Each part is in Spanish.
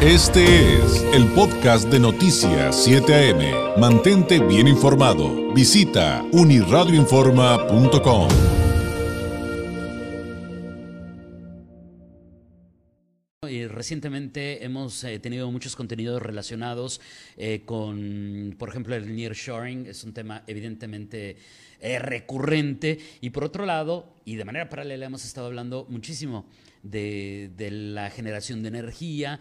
Este es el podcast de Noticias 7 AM. Mantente bien informado. Visita uniradioinforma.com. recientemente hemos eh, tenido muchos contenidos relacionados eh, con, por ejemplo, el nearshoring, es un tema evidentemente eh, recurrente, y por otro lado, y de manera paralela hemos estado hablando muchísimo de la generación de energía,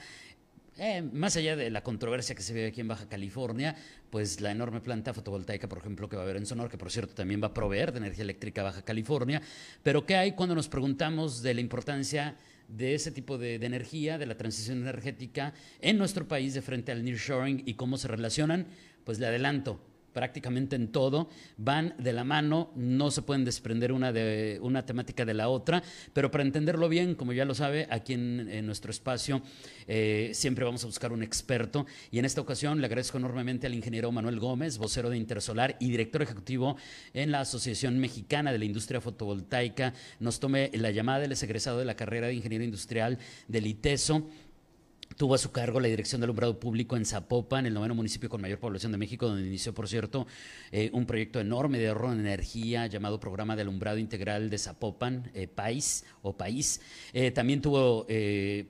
eh, más allá de la controversia que se ve aquí en Baja California, pues la enorme planta fotovoltaica, por ejemplo, que va a haber en Sonor, que por cierto también va a proveer de energía eléctrica a Baja California, pero ¿qué hay cuando nos preguntamos de la importancia de ese tipo de, de, energía, de la transición energética en nuestro país de frente al nearshoring y cómo se relacionan? Pues le adelanto, prácticamente en todo, van de la mano, no se pueden desprender una, de, una temática de la otra, pero para entenderlo bien, como ya lo sabe, aquí en, en nuestro espacio eh, siempre vamos a buscar un experto y en esta ocasión le agradezco enormemente al ingeniero Manuel Gómez, vocero de Intersolar y director ejecutivo en la Asociación Mexicana de la Industria Fotovoltaica, nos tome la llamada, él es egresado de la carrera de Ingeniero Industrial del ITESO Tuvo a su cargo la dirección de alumbrado público en Zapopan, el noveno municipio con mayor población de México, donde inició, por cierto, eh, un proyecto enorme de ahorro en energía llamado Programa de Alumbrado Integral de Zapopan, eh, PAIS o País. Eh, también tuvo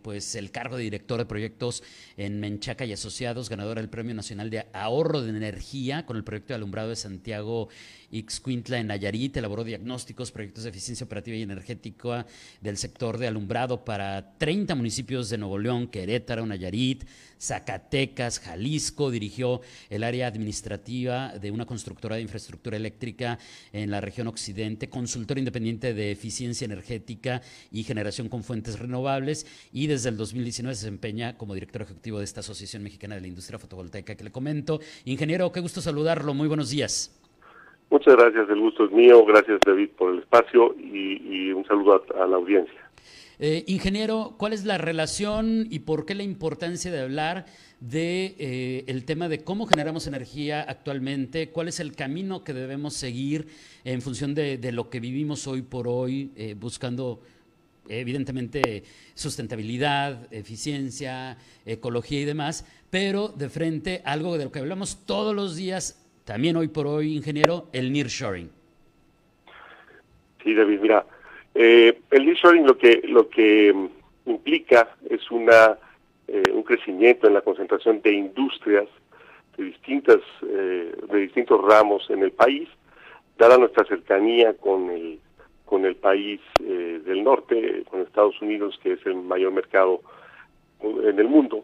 pues el cargo de director de proyectos en Menchaca y Asociados, ganador del Premio Nacional de Ahorro de Energía con el proyecto de alumbrado de Santiago Ixcuintla en Nayarit, elaboró diagnósticos, proyectos de eficiencia operativa y energética del sector de alumbrado para 30 municipios de Nuevo León, Querétaro, Nayarit, Zacatecas, Jalisco, dirigió el área administrativa de una constructora de infraestructura eléctrica en la región occidente, consultor independiente de eficiencia energética y generación con fuentes renovables y desde el 2019 se desempeña como director ejecutivo de esta Asociación Mexicana de la Industria Fotovoltaica que le comento. Ingeniero, qué gusto saludarlo, muy buenos días. Muchas gracias, el gusto es mío, gracias David por el espacio y, un saludo a, la audiencia. Eh, ingeniero, ¿cuál es la relación y por qué la importancia de hablar de eh, el tema de cómo generamos energía actualmente? ¿Cuál es el camino que debemos seguir en función de, de lo que vivimos hoy por hoy, eh, buscando evidentemente sustentabilidad, eficiencia, ecología y demás, pero de frente a algo de lo que hablamos todos los días, también hoy por hoy, ingeniero, el nearshoring. Sí, David, mira, eh, el nearshoring lo que lo que mm, implica es una eh, un crecimiento en la concentración de industrias de distintas eh, de distintos ramos en el país, dada nuestra cercanía con el con el país eh, del norte, con Estados Unidos, que es el mayor mercado en el mundo.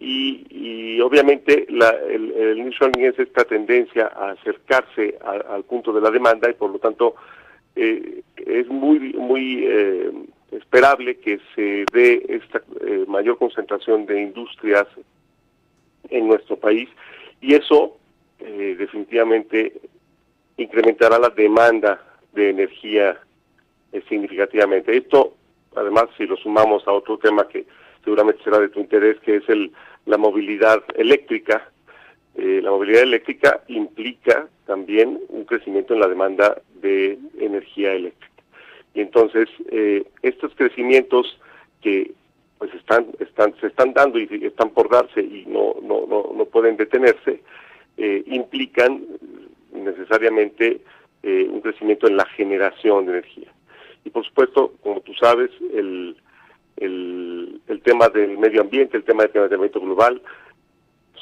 Y, y obviamente la, el, el nearshoring es esta tendencia a acercarse al punto de la demanda y por lo tanto eh, es muy muy eh, esperable que se dé esta eh, mayor concentración de industrias en nuestro país y eso eh, definitivamente incrementará la demanda de energía significativamente. Esto, además, si lo sumamos a otro tema que seguramente será de tu interés, que es el la movilidad eléctrica, eh, la movilidad eléctrica implica también un crecimiento en la demanda de energía eléctrica. Y entonces, eh, estos crecimientos que pues están, están, se están dando y están por darse y no, no, no, no pueden detenerse, eh, implican necesariamente un crecimiento en la generación de energía. Y por supuesto, como tú sabes, el, el, tema del medio ambiente, el tema del calentamiento global,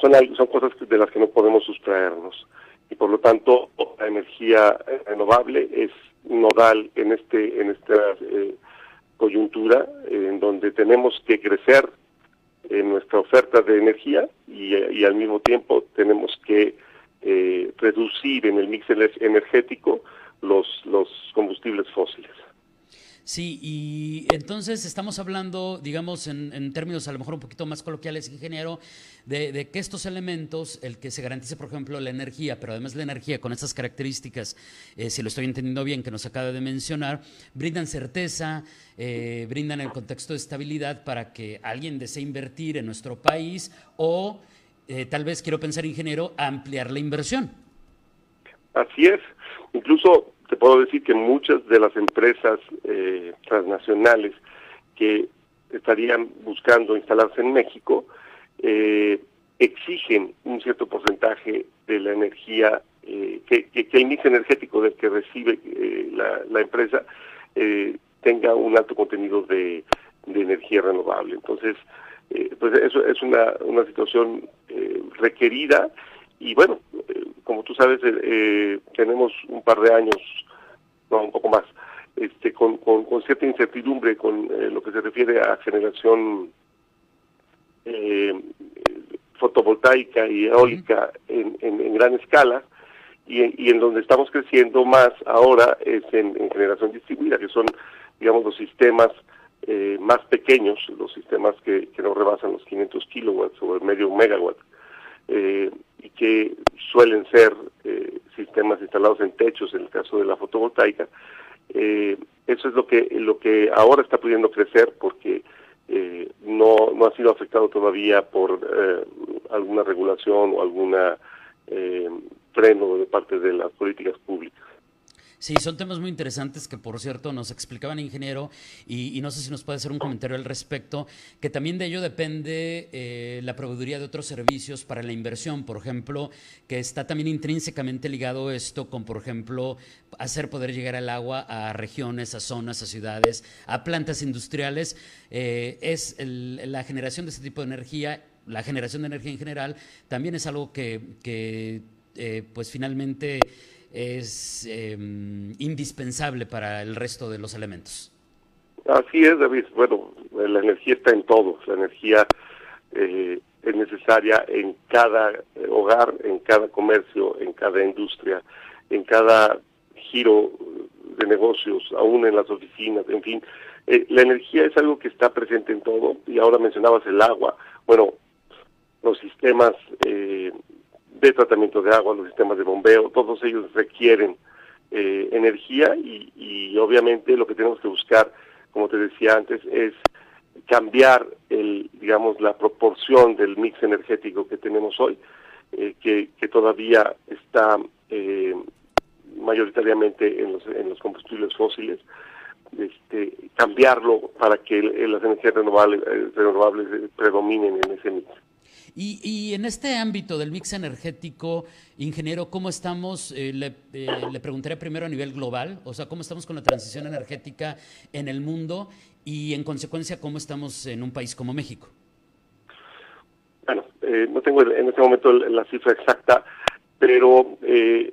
son, son cosas de las que no podemos sustraernos y por lo tanto la energía renovable es nodal en este en esta eh, coyuntura en donde tenemos que crecer en nuestra oferta de energía y, al mismo tiempo tenemos que eh, reducir en el mix energético los combustibles fósiles. Sí, y entonces estamos hablando, digamos, en, en, términos a lo mejor un poquito más coloquiales, ingeniero, de, de, que estos elementos, el que se garantice, por ejemplo, la energía, pero además la energía con estas características, eh, si lo estoy entendiendo bien, que nos acaba de mencionar, brindan certeza, eh, brindan el contexto de estabilidad para que alguien desee invertir en nuestro país o eh, tal vez, quiero pensar, ingeniero, ampliar la inversión. Así es. Incluso puedo decir que muchas de las empresas eh, transnacionales que estarían buscando instalarse en México, eh, exigen un cierto porcentaje de la energía, eh, que, el mix energético del que recibe eh, la, empresa tenga un alto contenido de, energía renovable. Entonces, pues eso es una, una situación requerida y bueno, como tú sabes, tenemos un par de años, no, un poco más, este, con, con, cierta incertidumbre con eh, lo que se refiere a generación eh, fotovoltaica y eólica en, en, gran escala y, y, en donde estamos creciendo más ahora es en, generación distribuida, que son, digamos, los sistemas eh, más pequeños, los sistemas que, que no rebasan los 500 kilowatts o el medio megawatt, y que suelen ser sistemas instalados en techos, en el caso de la fotovoltaica, eh, eso es lo que lo que ahora está pudiendo crecer porque eh, no, no ha sido afectado todavía por eh, alguna regulación o alguna freno de parte de las políticas públicas. Sí, son temas muy interesantes que, por cierto, nos explicaban ingeniero y, no sé si nos puede hacer un comentario al respecto, que también de ello depende eh, la proveeduría de otros servicios para la inversión, por ejemplo, que está también intrínsecamente ligado esto con, por ejemplo, hacer poder llegar el agua a regiones, a zonas, a ciudades, a plantas industriales. Eh, es la generación de este tipo de energía, la generación de energía en general, también es algo que, que eh, pues finalmente es em, indispensable para el resto de los elementos. Así es, David. Bueno, la energía está en todo. La energía eh, es necesaria en cada hogar, en cada comercio, en cada industria, en cada giro de negocios, aún en las oficinas, en fin. Eh, la energía es algo que está presente en todo y ahora mencionabas el agua. Bueno, los sistemas eh, de tratamiento de agua, los sistemas de bombeo, todos ellos requieren eh, energía y, obviamente lo que tenemos que buscar, como te decía antes, es cambiar el, digamos, la proporción del mix energético que tenemos hoy, eh, que, todavía está eh, mayoritariamente en los, en los combustibles fósiles, este, cambiarlo para que las energías renovables, renovables predominen en ese mix. Y, en este ámbito del mix energético, ingeniero, ¿cómo estamos? Eh, le, eh, le, preguntaré primero a nivel global, o sea, ¿cómo estamos con la transición energética en el mundo y en consecuencia cómo estamos en un país como México? Bueno, eh, no tengo en este momento la cifra exacta, pero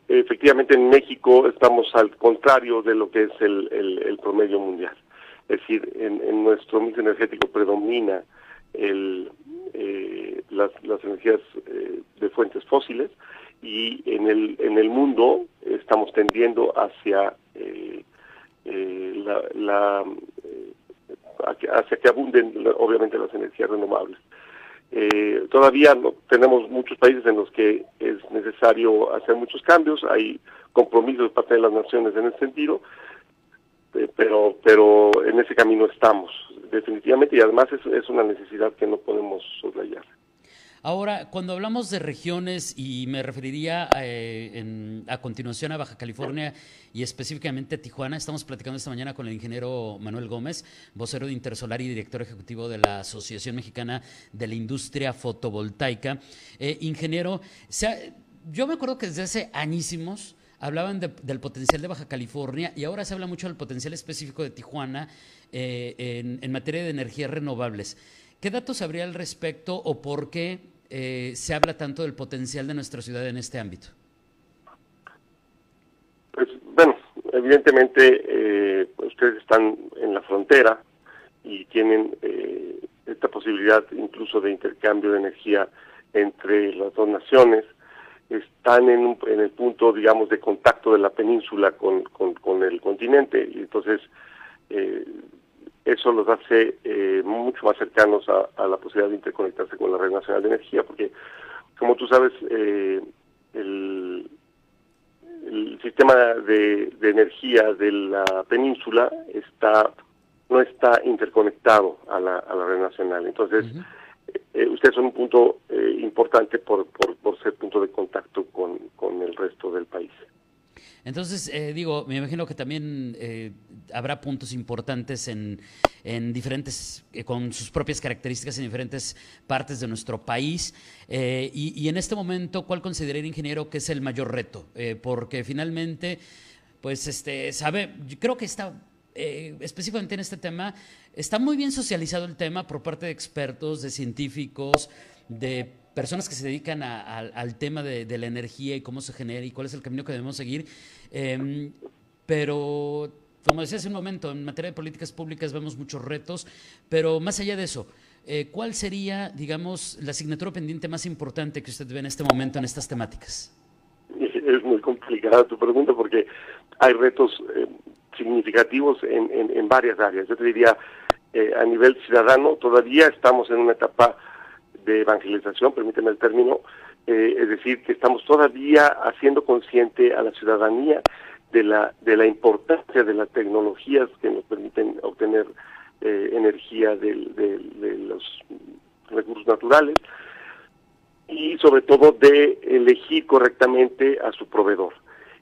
efectivamente en México estamos al contrario de lo que es el, promedio mundial. Es decir, en nuestro mix energético predomina el, eh, las, las, energías eh, de fuentes fósiles y en el, en el mundo estamos tendiendo hacia eh, la, hacia que abunden obviamente las energías renovables. todavía no, tenemos muchos países en los que es necesario hacer muchos cambios, hay compromisos de parte de las naciones en ese sentido, pero pero en ese camino estamos definitivamente y además es, es una necesidad que no podemos soslayar. Ahora, cuando hablamos de regiones, y me referiría eh, a continuación a Baja California y específicamente a Tijuana, estamos platicando esta mañana con el ingeniero Manuel Gómez, vocero de Intersolar y director ejecutivo de la Asociación Mexicana de la Industria Fotovoltaica. Eh, ingeniero, yo me acuerdo que desde hace añísimos hablaban del potencial de Baja California y ahora se habla mucho del potencial específico de Tijuana eh, en, materia de energías renovables. ¿Qué datos habría al respecto o por qué eh, se habla tanto del potencial de nuestra ciudad en este ámbito? Pues bueno, evidentemente eh, ustedes están en la frontera y tienen esta posibilidad incluso de intercambio de energía entre las dos naciones están en, en, el punto, digamos, de contacto de la península con, con, el continente y entonces eh, eso los hace eh, mucho más cercanos a, la posibilidad de interconectarse con la Red Nacional de Energía, porque como tú sabes, eh, el, el, sistema de, de, energía de la península está no está interconectado a la, a la Red Nacional. Entonces, eh, ustedes son un punto eh, importante por, por, ser punto de contacto con, el resto del país. Entonces, eh, digo, me imagino que también habrá puntos importantes en, diferentes, eh, con sus propias características en diferentes partes de nuestro país. Eh, y, en este momento, ¿cuál consideraría, ingeniero, que es el mayor reto? porque finalmente, pues, este, sabe, creo que está específicamente en este tema, está muy bien socializado el tema por parte de expertos, de científicos, de personas que se dedican al tema de, la energía y cómo se genera y cuál es el camino que debemos seguir. Em, pero, como decía hace un momento, en materia de políticas públicas vemos muchos retos, pero más allá de eso, eh, ¿cuál sería, digamos, la asignatura pendiente más importante que usted ve en este momento en estas temáticas? Es muy complicada tu pregunta porque hay retos eh, significativos en, varias áreas. Yo te diría, eh, a nivel ciudadano, todavía estamos en una etapa de evangelización, permíteme el término, eh, es decir, que estamos todavía haciendo consciente a la ciudadanía de la, de la importancia de las tecnologías que nos permiten obtener eh, energía de, los recursos naturales y sobre todo de elegir correctamente a su proveedor.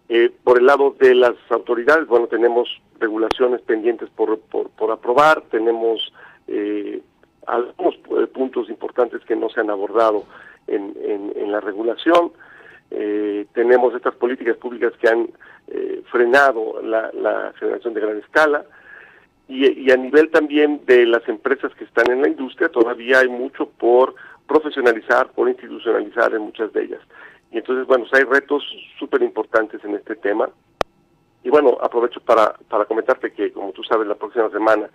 Eh, por el lado de las autoridades, bueno, tenemos regulaciones pendientes por, por, por aprobar, tenemos eh, algunos eh, puntos importantes que no se han abordado en, en, la regulación. Eh, tenemos estas políticas públicas que han eh, frenado la, generación de gran escala y, y, a nivel también de las empresas que están en la industria todavía hay mucho por profesionalizar, por institucionalizar en muchas de ellas. Y entonces, bueno, hay retos súper importantes en este tema. Y bueno, aprovecho para, para comentarte que, como tú sabes, la próxima semana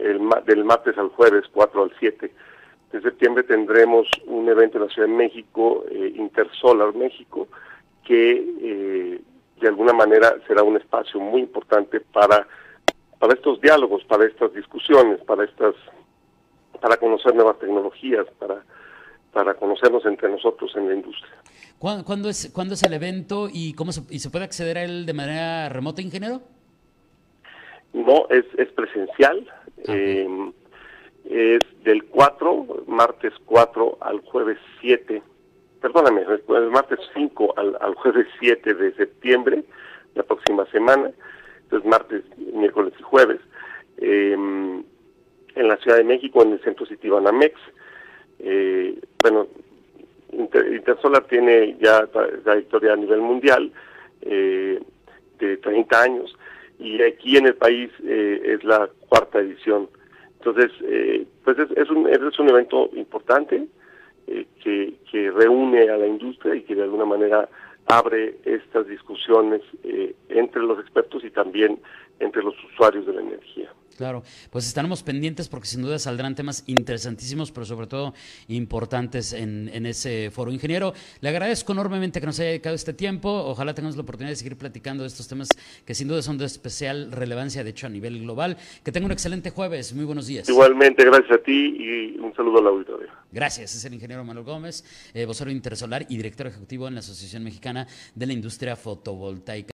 el, del martes al jueves, 4 al 7 de septiembre, tendremos un evento en la Ciudad de México, eh, Intersolar México, que eh, de alguna manera será un espacio muy importante para, para estos diálogos, para estas discusiones, para estas para conocer nuevas tecnologías, para, para conocernos entre nosotros en la industria. ¿Cuándo, es, ¿cuándo es el evento y cómo se, y se puede acceder a él de manera remota, ingeniero? No, es, es presencial. Eh, es del 4, martes 4 al jueves 7, perdóname, el martes 5 al, al jueves 7 de septiembre, la próxima semana, entonces martes, miércoles y jueves, eh, en la Ciudad de México, en el Centro Citibanamex. Eh, bueno, Intersolar tiene ya trayectoria a nivel mundial eh, de 30 años y aquí en el país eh, es la cuarta edición. Entonces, eh, pues es, un, es un evento importante eh, que, que reúne a la industria y que de alguna manera abre estas discusiones entre los expertos y también entre los usuarios de la energía. Claro, pues estaremos pendientes porque sin duda saldrán temas interesantísimos, pero sobre todo importantes en, ese foro. Ingeniero, le agradezco enormemente que nos haya dedicado este tiempo. Ojalá tengamos la oportunidad de seguir platicando de estos temas que sin duda son de especial relevancia, de hecho, a nivel global. Que tenga un excelente jueves. Muy buenos días. Igualmente, gracias a ti y un saludo al auditorio. Gracias. Es el ingeniero Manuel Gómez, eh, vocero intersolar y director ejecutivo en la Asociación Mexicana de la Industria Fotovoltaica.